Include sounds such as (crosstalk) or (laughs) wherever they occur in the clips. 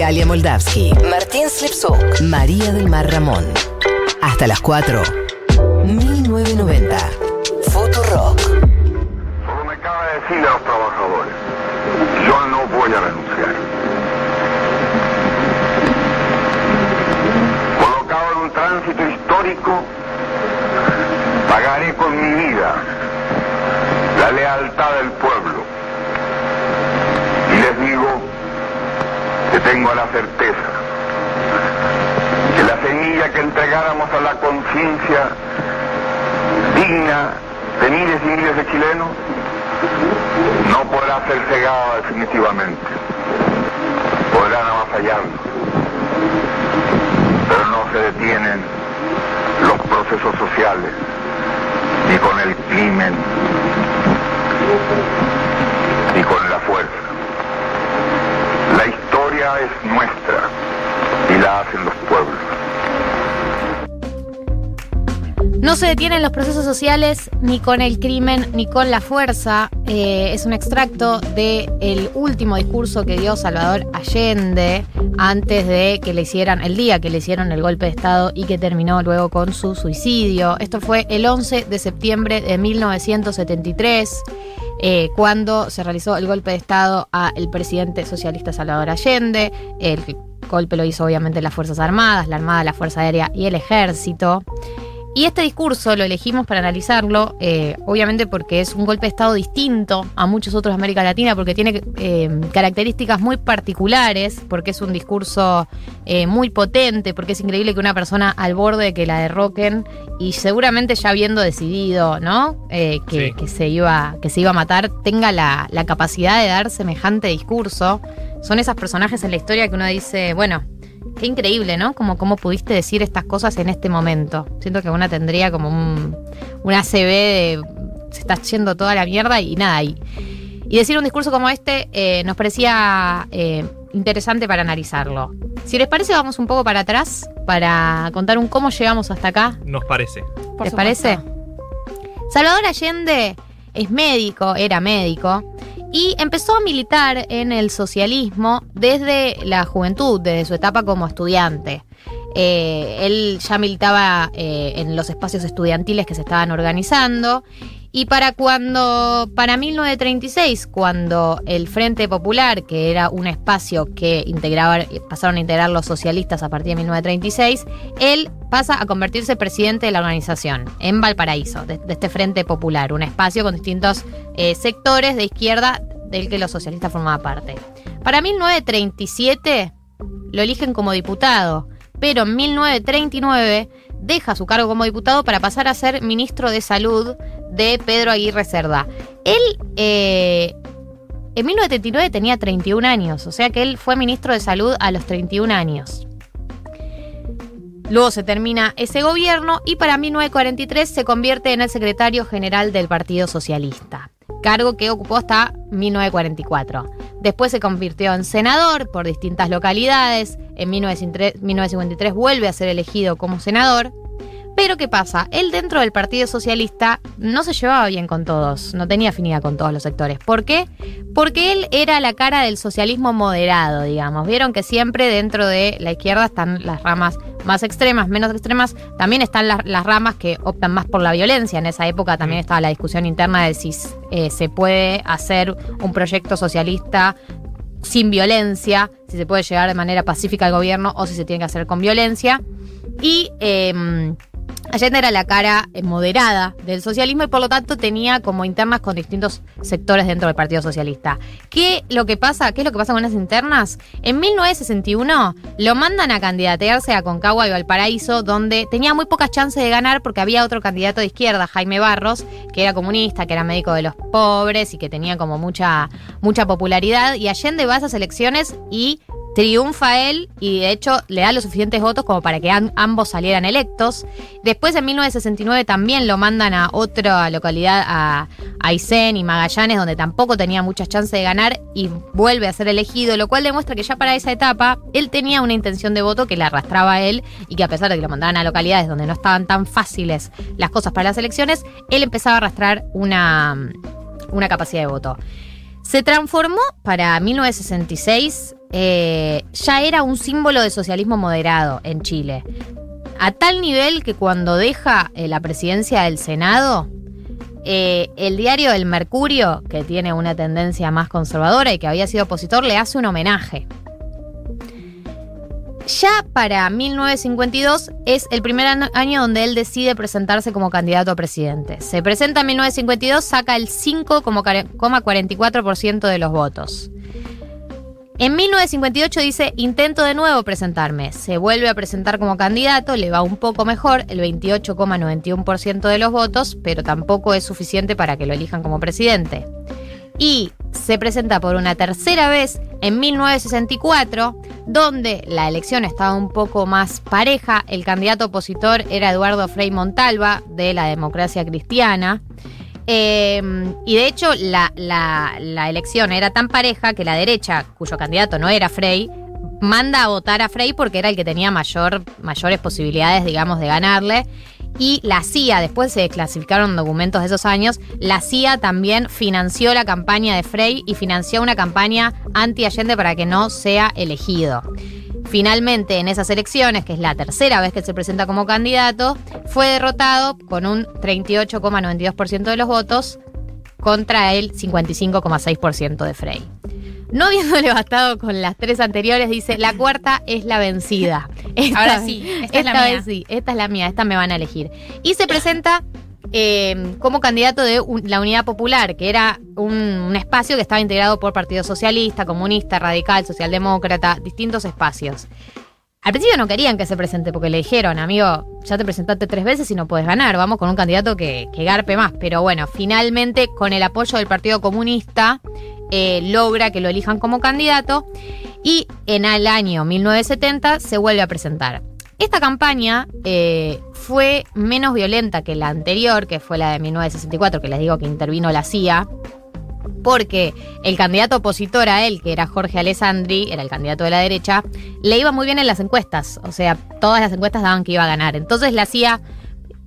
Galia Moldavsky, Martín Slipsuk, María del Mar Ramón. Hasta las 4. 1990. Futurock. Como me acaba de decir a los trabajadores, yo no voy a renunciar. Colocado en un tránsito histórico, pagaré con mi vida la lealtad del pueblo. Y les digo tengo la certeza que la semilla que entregáramos a la conciencia digna de miles y miles de chilenos no podrá ser cegada definitivamente. Podrán avasallarnos, pero no se detienen los procesos sociales ni con el crimen ni con la fuerza. Es nuestra y la hacen los pueblos. No se detienen los procesos sociales ni con el crimen ni con la fuerza. Eh, es un extracto del último discurso que dio Salvador Allende antes de que le hicieran, el día que le hicieron el golpe de Estado y que terminó luego con su suicidio. Esto fue el 11 de septiembre de 1973. eh, cuando se realizó el golpe de Estado al presidente socialista Salvador Allende. El golpe lo hizo obviamente las Fuerzas Armadas, la Armada, la Fuerza Aérea y el Ejército. Y este discurso lo elegimos para analizarlo, eh, obviamente porque es un golpe de Estado distinto a muchos otros de América Latina, porque tiene eh, características muy particulares, porque es un discurso eh, muy potente, porque es increíble que una persona al borde de que la derroquen y seguramente ya habiendo decidido, ¿no? Eh, que, Sí. que se iba, que se iba a matar, tenga la, la capacidad de dar semejante discurso. Son esos personajes en la historia que uno dice, bueno, Qué increíble, ¿no? Como cómo pudiste decir estas cosas en este momento. Siento que una tendría como un, un ACB de se está yendo toda la mierda y nada. Y, y decir un discurso como este eh, nos parecía eh, interesante para analizarlo. Si les parece, vamos un poco para atrás para contar un cómo llegamos hasta acá. Nos parece. Por ¿Les supuesto. parece? Salvador Allende es médico, era médico, y empezó a militar en el socialismo desde la juventud, desde su etapa como estudiante. Eh, él ya militaba eh, en los espacios estudiantiles que se estaban organizando. Y para cuando, para 1936, cuando el Frente Popular, que era un espacio que integraba, pasaron a integrar los socialistas a partir de 1936, él pasa a convertirse presidente de la organización en Valparaíso, de, este Frente Popular, un espacio con distintos eh, sectores de izquierda del que los socialistas formaban parte. Para 1937 lo eligen como diputado, pero en 1939 deja su cargo como diputado para pasar a ser ministro de Salud de Pedro Aguirre Cerda. Él eh, en 1939 tenía 31 años, o sea que él fue ministro de Salud a los 31 años. Luego se termina ese gobierno y para 1943 se convierte en el secretario general del Partido Socialista, cargo que ocupó hasta 1944. Después se convirtió en senador por distintas localidades. En 1953 1953 vuelve a ser elegido como senador. Pero ¿qué pasa? Él dentro del Partido Socialista no se llevaba bien con todos, no tenía afinidad con todos los sectores. ¿Por qué? Porque él era la cara del socialismo moderado, digamos. Vieron que siempre dentro de la izquierda están las ramas más extremas, menos extremas. También están las, las ramas que optan más por la violencia. En esa época también estaba la discusión interna de si eh, se puede hacer un proyecto socialista sin violencia, si se puede llegar de manera pacífica al gobierno o si se tiene que hacer con violencia. Y eh, Allende era la cara eh, moderada del socialismo y por lo tanto tenía como internas con distintos sectores dentro del Partido Socialista. ¿Qué, lo que pasa, ¿Qué es lo que pasa con esas internas? En 1961 lo mandan a candidatearse a Concagua y Valparaíso, donde tenía muy pocas chances de ganar porque había otro candidato de izquierda, Jaime Barros, que era comunista, que era médico de los pobres y que tenía como mucha, mucha popularidad. Y Allende va a esas elecciones y triunfa él y de hecho le da los suficientes votos como para que ambos salieran electos. Después en 1969 también lo mandan a otra localidad, a Aysén y Magallanes, donde tampoco tenía muchas chances de ganar y vuelve a ser elegido, lo cual demuestra que ya para esa etapa él tenía una intención de voto que le arrastraba a él y que a pesar de que lo mandaban a localidades donde no estaban tan fáciles las cosas para las elecciones, él empezaba a arrastrar una, una capacidad de voto. Se transformó para 1966, eh, ya era un símbolo de socialismo moderado en Chile. A tal nivel que cuando deja eh, la presidencia del Senado, eh, el diario El Mercurio, que tiene una tendencia más conservadora y que había sido opositor, le hace un homenaje. Ya para 1952 es el primer año donde él decide presentarse como candidato a presidente. Se presenta en 1952, saca el 5,44% de los votos. En 1958 dice, intento de nuevo presentarme. Se vuelve a presentar como candidato, le va un poco mejor, el 28,91% de los votos, pero tampoco es suficiente para que lo elijan como presidente. Y se presenta por una tercera vez en 1964, donde la elección estaba un poco más pareja. El candidato opositor era Eduardo Frei Montalva, de la democracia cristiana. Eh, y de hecho, la, elección era tan pareja que la derecha, cuyo candidato no era Frey, manda a votar a Frey porque era el que tenía mayor, mayores posibilidades, digamos, de ganarle. Y la CIA, después se desclasificaron documentos de esos años, la CIA también financió la campaña de Frey y financió una campaña anti-Allende para que no sea elegido. Finalmente, en esas elecciones, que es la tercera vez que se presenta como candidato, fue derrotado con un 38,92% de los votos contra el 55,6% de Frey. No habiéndole (laughs) bastado con las tres anteriores, dice, la cuarta es la vencida. (laughs) Ahora sí, esta, es la mía. sí, esta es la mía, esta me van a elegir. Y se presenta eh, como candidato de la Unidad Popular, que era un, espacio que estaba integrado por Partido Socialista, Comunista, Radical, Socialdemócrata, distintos espacios. Al principio no querían que se presente porque le dijeron, amigo, ya te presentaste tres veces y no puedes ganar, vamos con un candidato que, garpe más. Pero bueno, finalmente con el apoyo del Partido Comunista eh, logra que lo elijan como candidato y en el año 1970 se vuelve a presentar. Esta campaña eh, fue menos violenta que la anterior, que fue la de 1964, que les digo que intervino la CIA, porque el candidato opositor a él, que era Jorge Alessandri, era el candidato de la derecha, le iba muy bien en las encuestas. O sea, todas las encuestas daban que iba a ganar. Entonces la CIA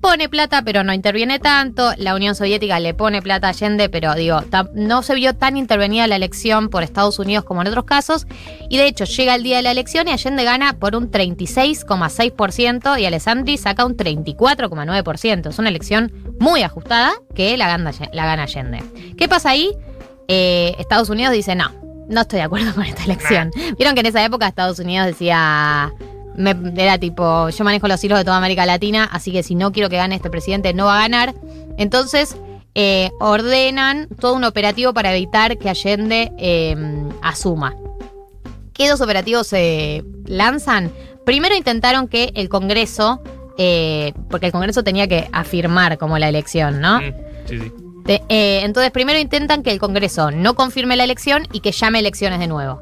pone plata, pero no interviene tanto. La Unión Soviética le pone plata a Allende, pero digo, no se vio tan intervenida la elección por Estados Unidos como en otros casos. Y de hecho, llega el día de la elección y Allende gana por un 36,6% y Alessandri saca un 34,9%. Es una elección muy ajustada que la gana, la gana Allende. ¿Qué pasa ahí? Eh, Estados Unidos dice, no, no estoy de acuerdo (laughs) con esta elección. Vieron que en esa época Estados Unidos decía me, era tipo, yo manejo los hilos de toda América Latina, así que si no quiero que gane este presidente, no va a ganar. Entonces, eh, ordenan todo un operativo para evitar que Allende em, asuma. ¿Qué dos operativos se lanzan? Primero intentaron que el Congreso, eh, porque el Congreso tenía que afirmar como la elección, ¿no? Mm, sí, sí. Eh, entonces, primero intentan que el Congreso no confirme la elección y que llame elecciones de nuevo.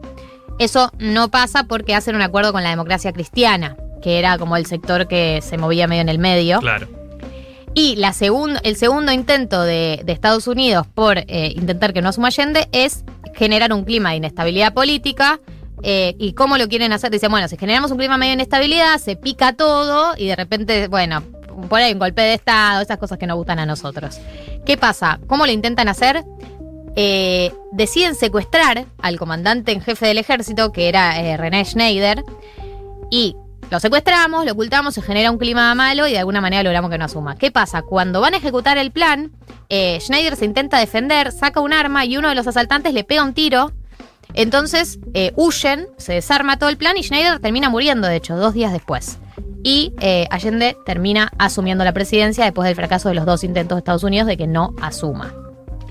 Eso no pasa porque hacen un acuerdo con la democracia cristiana, que era como el sector que se movía medio en el medio. Claro. Y la el segundo intento de, Estados Unidos por eh, intentar que no asuma Allende es generar un clima de inestabilidad política. Eh, ¿Y cómo lo quieren hacer? Dicen, bueno, si generamos un clima medio de inestabilidad, se pica todo y de repente, bueno, por ahí un golpe de Estado, esas cosas que nos gustan a nosotros. ¿Qué pasa? ¿Cómo lo intentan hacer? Eh, deciden secuestrar al comandante en jefe del ejército, que era eh, René Schneider, y lo secuestramos, lo ocultamos, se genera un clima malo y de alguna manera logramos que no asuma. ¿Qué pasa? Cuando van a ejecutar el plan, eh, Schneider se intenta defender, saca un arma y uno de los asaltantes le pega un tiro. Entonces huyen, se desarma todo el plan y Schneider termina muriendo, de hecho, dos días después. Y Allende termina asumiendo la presidencia después del fracaso de los dos intentos de Estados Unidos de que no asuma.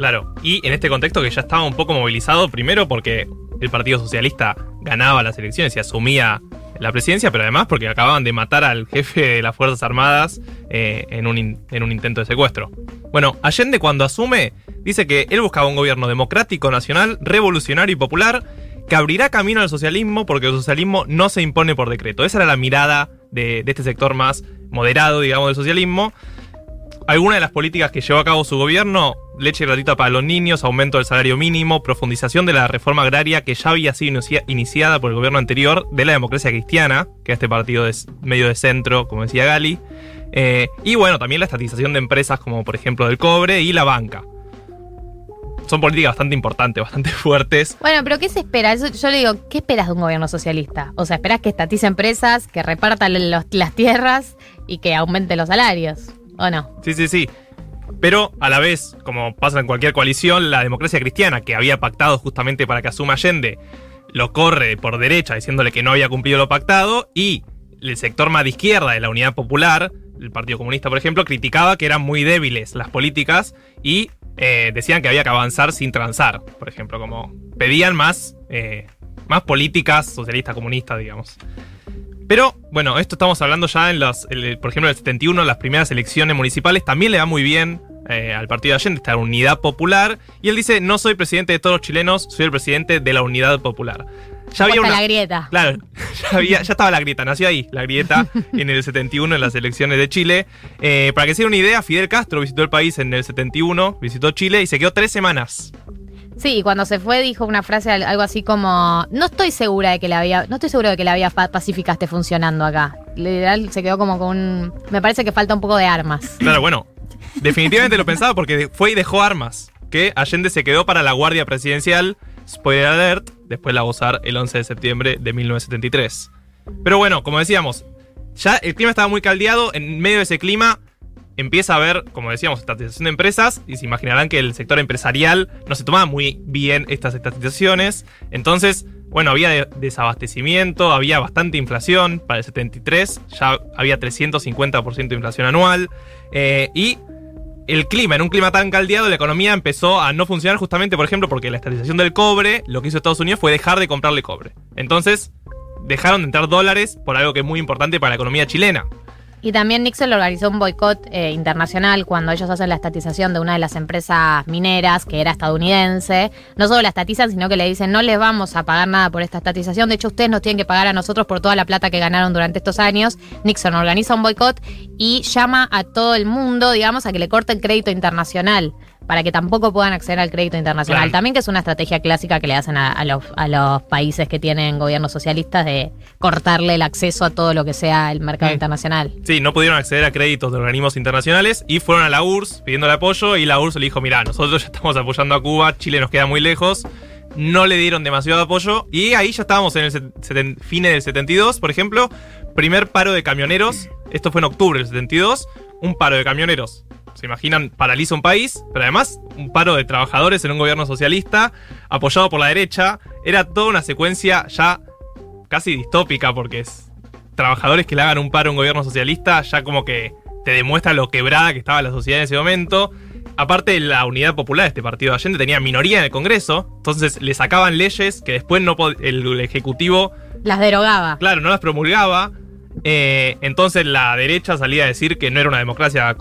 Claro, y en este contexto que ya estaba un poco movilizado, primero porque el Partido Socialista ganaba las elecciones y asumía la presidencia, pero además porque acababan de matar al jefe de las Fuerzas Armadas eh, en, un en un intento de secuestro. Bueno, Allende cuando asume dice que él buscaba un gobierno democrático, nacional, revolucionario y popular que abrirá camino al socialismo porque el socialismo no se impone por decreto. Esa era la mirada de, de este sector más moderado, digamos, del socialismo. Algunas de las políticas que llevó a cabo su gobierno, leche gratuita para los niños, aumento del salario mínimo, profundización de la reforma agraria que ya había sido iniciada por el gobierno anterior de la democracia cristiana, que este partido es medio de centro, como decía Gali, eh, y bueno, también la estatización de empresas como por ejemplo del cobre y la banca. son políticas bastante importantes, (laughs) bastante fuertes. Bueno, pero ¿qué se espera? Eso- yo le digo, ¿qué esperas de un gobierno socialista? O sea, esperas que estatice empresas, que repartan los- las tierras y que aumente los salarios, ¿o no? Sí, sí, sí. Pero a la vez, como pasa en cualquier coalición, la democracia cristiana, que había pactado justamente para que asuma Allende, lo corre por derecha diciéndole que no había cumplido lo pactado y el sector más de izquierda de la Unidad Popular, el Partido Comunista por ejemplo, criticaba que eran muy débiles las políticas y eh, decían que había que avanzar sin transar, por ejemplo, como pedían más, eh, más políticas socialistas comunistas, digamos. Pero bueno, esto estamos hablando ya en las, el- por ejemplo, en el 71, las primeras elecciones municipales, también le va muy bien eh, al partido de Allende, esta unidad popular. Y él dice, no soy presidente de todos los chilenos, soy el presidente de la unidad popular. Ya había una... la grieta. Claro, (laughs) ya, había- ya estaba la grieta, nació ahí la grieta en el 71 en las elecciones de Chile. Eh, para que se den una idea, Fidel Castro visitó el país en el 71, visitó Chile y se quedó tres semanas. Sí, y cuando se fue dijo una frase al- algo así como, no estoy segura de que la vía, no estoy seguro de que la vía pa- pacífica esté funcionando acá. Literal se quedó como con un, me parece que falta un poco de armas. Claro, bueno, definitivamente lo pensaba porque fue y dejó armas. Que Allende se quedó para la Guardia Presidencial, spoiler alert, después la gozar el 11 de septiembre de 1973. Pero bueno, como decíamos, ya el clima estaba muy caldeado, en medio de ese clima empieza a haber, como decíamos, estatización de empresas y se imaginarán que el sector empresarial no se tomaba muy bien estas estatizaciones. Entonces, bueno, había de- desabastecimiento, había bastante inflación para el 73, ya había 350% de inflación anual eh, y el clima, en un clima tan caldeado, la economía empezó a no funcionar justamente, por ejemplo, porque la estatización del cobre, lo que hizo Estados Unidos fue dejar de comprarle cobre. Entonces, dejaron de entrar dólares por algo que es muy importante para la economía chilena. Y también Nixon organizó un boicot eh, internacional cuando ellos hacen la estatización de una de las empresas mineras que era estadounidense. No solo la estatizan, sino que le dicen no les vamos a pagar nada por esta estatización. De hecho, ustedes nos tienen que pagar a nosotros por toda la plata que ganaron durante estos años. Nixon organiza un boicot y llama a todo el mundo, digamos, a que le corte el crédito internacional para que tampoco puedan acceder al crédito internacional. Claro. También que es una estrategia clásica que le hacen a, a los, a los países que tienen gobiernos socialistas de cortarle el acceso a todo lo que sea el mercado Mm. internacional. Sí, no pudieron acceder a créditos de organismos internacionales y fueron a la URSS pidiéndole apoyo y la URSS le dijo, mira, nosotros ya estamos apoyando a Cuba, Chile nos queda muy lejos, no le dieron demasiado apoyo y ahí ya estábamos en el fines del 72, por ejemplo, primer paro de camioneros, esto fue en octubre del 72, un paro de camioneros. Se imaginan, paraliza un país, pero además un paro de trabajadores en un gobierno socialista, apoyado por la derecha. Era toda una secuencia ya casi distópica porque es trabajadores que le hagan un paro a un gobierno socialista ya como que te demuestra lo quebrada que estaba la sociedad en ese momento. Aparte, la unidad popular de este partido de Allende tenía minoría en el Congreso, entonces le sacaban leyes que después no el, el Ejecutivo, Las derogaba. claro, no las promulgaba. Eh, entonces la derecha salía a decir que no era una democracia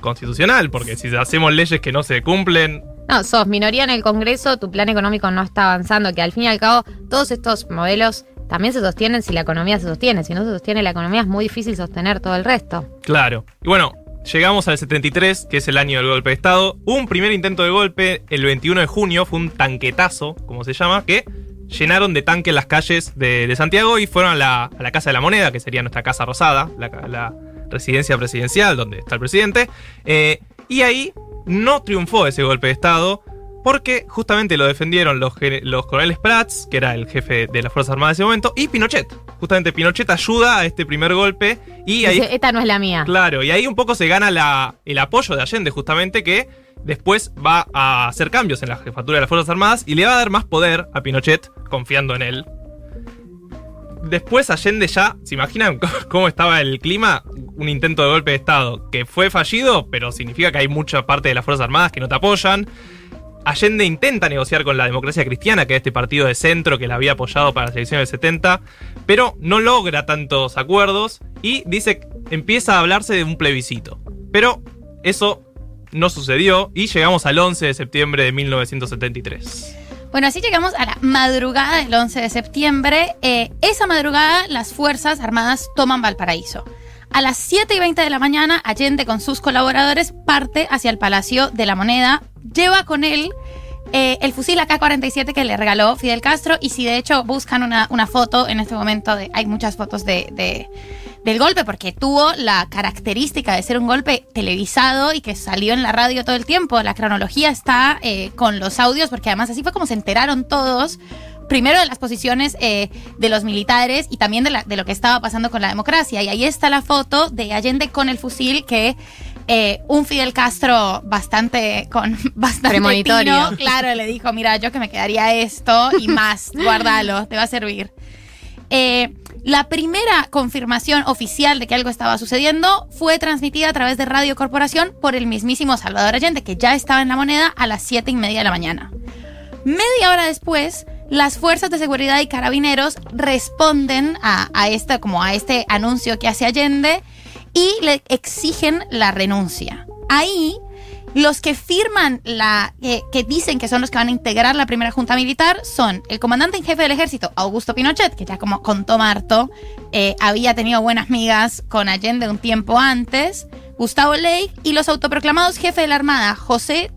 constitucional, porque si hacemos leyes que no se cumplen, No, sos minoría en el Congreso, tu plan económico no está avanzando, que al fin y al cabo todos estos modelos también se sostienen si la economía se sostiene. Si no se sostiene la economía es muy difícil sostener todo el resto. Claro. Y bueno, llegamos al 73, que es el año del golpe de Estado. Hubo un primer intento de golpe el 21 de junio, fue un tanquetazo, como se llama, que llenaron de tanque las calles de, de Santiago y fueron a la, a la Casa de la Moneda, que sería nuestra Casa Rosada, la residencia presidencial donde está el presidente. Eh, y ahí no triunfó ese golpe de Estado. Porque justamente lo defendieron los, los coroneles Prats, que era el jefe de las Fuerzas Armadas de ese momento, y Pinochet. Justamente Pinochet ayuda a este primer golpe y ahí Dice, esta no es la mía. Claro, y ahí un poco se gana la- el apoyo de Allende, justamente, que después va a hacer cambios en la jefatura de las Fuerzas Armadas y le va a dar más poder a Pinochet, confiando en él. Después Allende ya, ¿se imaginan (laughs) cómo estaba el clima? Un intento de golpe de Estado que fue fallido, pero significa que hay mucha parte de las Fuerzas Armadas que no te apoyan. Allende intenta negociar con la democracia cristiana, que es este partido de centro que la había apoyado para las elecciones del 70, pero no logra tantos acuerdos y dice empieza a hablarse de un plebiscito. Pero eso no sucedió y llegamos al 11 de septiembre de 1973. Bueno, así llegamos a la madrugada del 11 de septiembre. Eh, esa madrugada las Fuerzas Armadas toman Valparaíso. A las 7 y 20 de la mañana, Allende con sus colaboradores parte hacia el Palacio de la Moneda. Lleva con él eh, el fusil AK-47 que le regaló Fidel Castro. Y si de hecho buscan una, una foto en este momento, de, hay muchas fotos de, de- del golpe, porque tuvo la característica de ser un golpe televisado y que salió en la radio todo el tiempo. La cronología está eh, con los audios, porque además así fue como se enteraron todos. Primero de las posiciones eh, de los militares y también de, la- de lo que estaba pasando con la democracia. Y ahí está la foto de Allende con el fusil que eh, un Fidel Castro bastante con (laughs) bastante tino, claro, le dijo, mira, yo que me quedaría esto y más, guárdalo, te va a servir. Eh, la primera confirmación oficial de que algo estaba sucediendo fue transmitida a través de Radio Corporación por el mismísimo Salvador Allende, que ya estaba en la moneda a las 7 y media de la mañana. Media hora después, las fuerzas de seguridad y carabineros responden a, a como a este anuncio que hace Allende y le exigen la renuncia. Ahí, los que firman la, eh, que dicen que son los que van a integrar la primera junta militar son el comandante en jefe del ejército, Augusto Pinochet, que ya como contó Marto, eh, había tenido buenas migas con Allende un tiempo antes, Gustavo Ley y los autoproclamados jefe de la Armada, José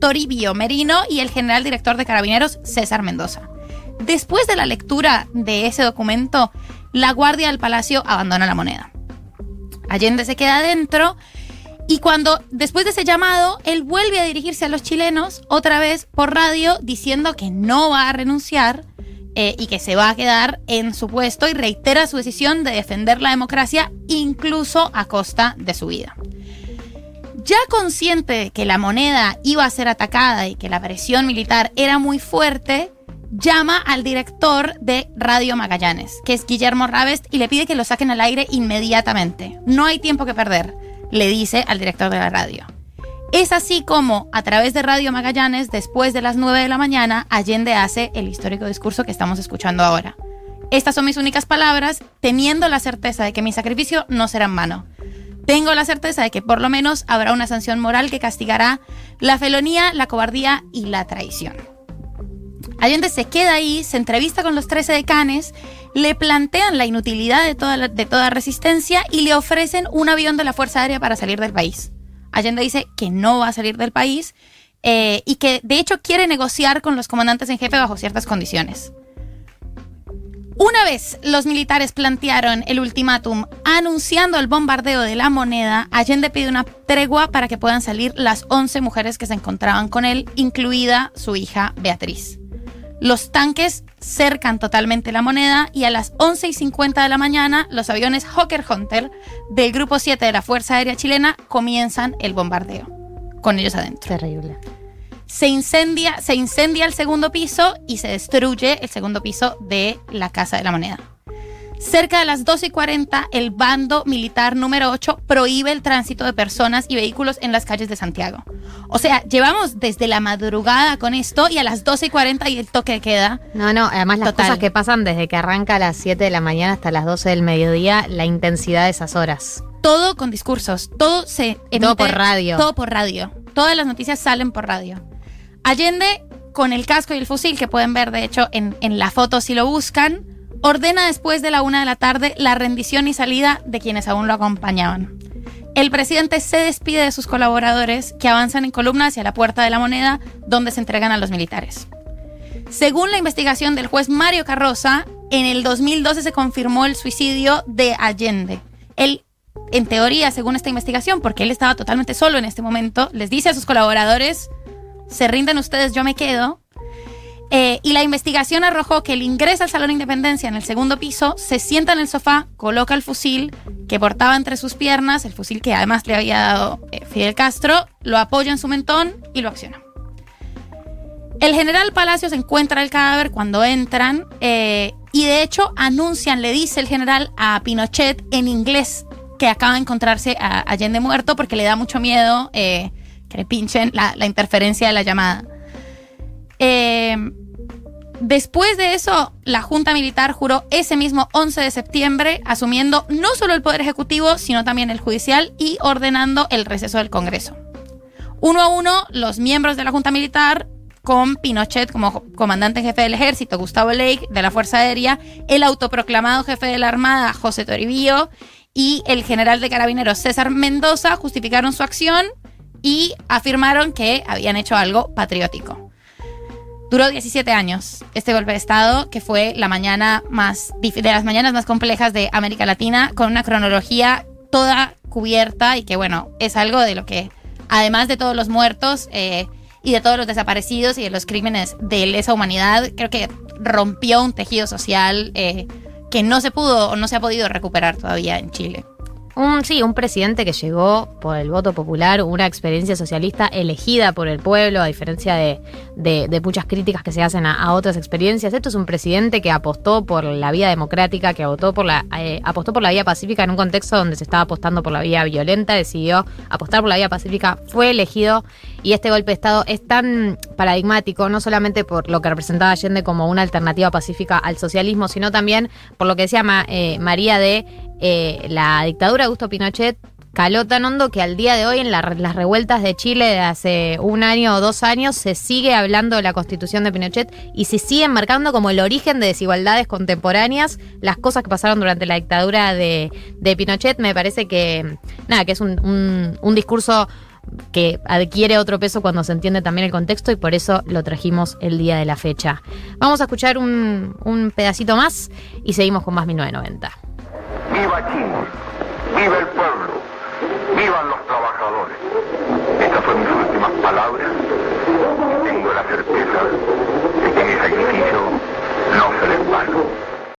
Toribio Merino y el general director de carabineros, César Mendoza. Después de la lectura de ese documento, la guardia del palacio abandona la moneda. Allende se queda adentro y cuando, después de ese llamado, él vuelve a dirigirse a los chilenos otra vez por radio diciendo que no va a renunciar eh, y que se va a quedar en su puesto y reitera su decisión de defender la democracia incluso a costa de su vida. Ya consciente de que la moneda iba a ser atacada y que la presión militar era muy fuerte, llama al director de Radio Magallanes, que es Guillermo Rabest, y le pide que lo saquen al aire inmediatamente. No hay tiempo que perder, le dice al director de la radio. Es así como, a través de Radio Magallanes, después de las 9 de la mañana, Allende hace el histórico discurso que estamos escuchando ahora. Estas son mis únicas palabras, teniendo la certeza de que mi sacrificio no será en vano. Tengo la certeza de que por lo menos habrá una sanción moral que castigará la felonía, la cobardía y la traición. Allende se queda ahí, se entrevista con los 13 decanes, le plantean la inutilidad de toda, resistencia y le ofrecen un avión de la Fuerza Aérea para salir del país. Allende dice que no va a salir del país eh, y que de hecho quiere negociar con los comandantes en jefe bajo ciertas condiciones. Una vez los militares plantearon el ultimátum anunciando el bombardeo de la moneda, Allende pide una tregua para que puedan salir las 11 mujeres que se encontraban con él, incluida su hija Beatriz. Los tanques cercan totalmente la moneda y a las 11 y 50 de la mañana los aviones Hawker Hunter del Grupo 7 de la Fuerza Aérea Chilena comienzan el bombardeo, con ellos adentro Terrible. se incendia, se incendia el segundo piso y se destruye el segundo piso de la Casa de la Moneda. Cerca de las 12 y 40, el bando militar número 8 prohíbe el tránsito de personas y vehículos en las calles de Santiago. O sea, llevamos desde la madrugada con esto y a las 12 y 40 y el toque queda. No, no, además las Total. cosas que pasan desde que arranca a las 7 de la mañana hasta las 12 del mediodía, la intensidad de esas horas. Todo con discursos, todo se emite, Todo por radio. Todo por radio. Todas las noticias salen por radio. Allende, con el casco y el fusil, que pueden ver de hecho en, en la foto si lo buscan, ordena después de la una de la tarde la rendición y salida de quienes aún lo acompañaban. El presidente se despide de sus colaboradores que avanzan en columna hacia la puerta de la moneda donde se entregan a los militares. Según la investigación del juez Mario Carroza, en el 2012 se confirmó el suicidio de Allende. Él, en teoría, según esta investigación, porque él estaba totalmente solo en este momento, les dice a sus colaboradores, se rinden ustedes, yo me quedo. Eh, y la investigación arrojó que él ingresa al Salón de Independencia en el segundo piso, se sienta en el sofá, coloca el fusil que portaba entre sus piernas, el fusil que además le había dado eh, Fidel Castro, lo apoya en su mentón y lo acciona. El general Palacios encuentra el cadáver cuando entran eh, y de hecho anuncian, le dice el general a Pinochet en inglés que acaba de encontrarse a Allende muerto porque le da mucho miedo eh, que le pinchen la interferencia de la llamada. Eh, después de eso, la Junta Militar juró ese mismo 11 de septiembre, asumiendo no solo el Poder Ejecutivo, sino también el Judicial y ordenando el receso del Congreso. Uno a uno, los miembros de la Junta Militar, con Pinochet como comandante jefe del ejército, Gustavo Lake de la Fuerza Aérea, el autoproclamado jefe de la Armada, José Toribio, y el general de carabineros, César Mendoza, justificaron su acción y afirmaron que habían hecho algo patriótico. Duró 17 años este golpe de Estado, que fue la mañana más de las mañanas más complejas de América Latina, con una cronología toda cubierta y que, bueno, es algo de lo que, además de todos los muertos eh, y de todos los desaparecidos y de los crímenes de lesa humanidad, creo que rompió un tejido social eh, que no se pudo o no se ha podido recuperar todavía en Chile. Un, sí, un presidente que llegó por el voto popular, una experiencia socialista elegida por el pueblo, a diferencia de, de- muchas críticas que se hacen a, a otras experiencias. Esto es un presidente que apostó por la vía democrática, que por la, eh, apostó por la vía pacífica en un contexto donde se estaba apostando por la vía violenta, decidió apostar por la vía pacífica, fue elegido y este golpe de Estado es tan paradigmático, no solamente por lo que representaba Allende como una alternativa pacífica al socialismo, sino también por lo que decía Ma- eh, María de eh, la dictadura de Augusto Pinochet caló tan hondo que al día de hoy en la- las revueltas de Chile de hace un año o dos años se sigue hablando de la constitución de Pinochet y se siguen marcando como el origen de desigualdades contemporáneas las cosas que pasaron durante la dictadura de, Pinochet. Me parece que, nada, que es un discurso que adquiere otro peso cuando se entiende también el contexto y por eso lo trajimos el día de la fecha. Vamos a escuchar un, un pedacito más y seguimos con más 1990 viva Chile, viva el pueblo, vivan los trabajadores. Estas fueron mis últimas palabras tengo la certeza de que mi sacrificio no será en vano.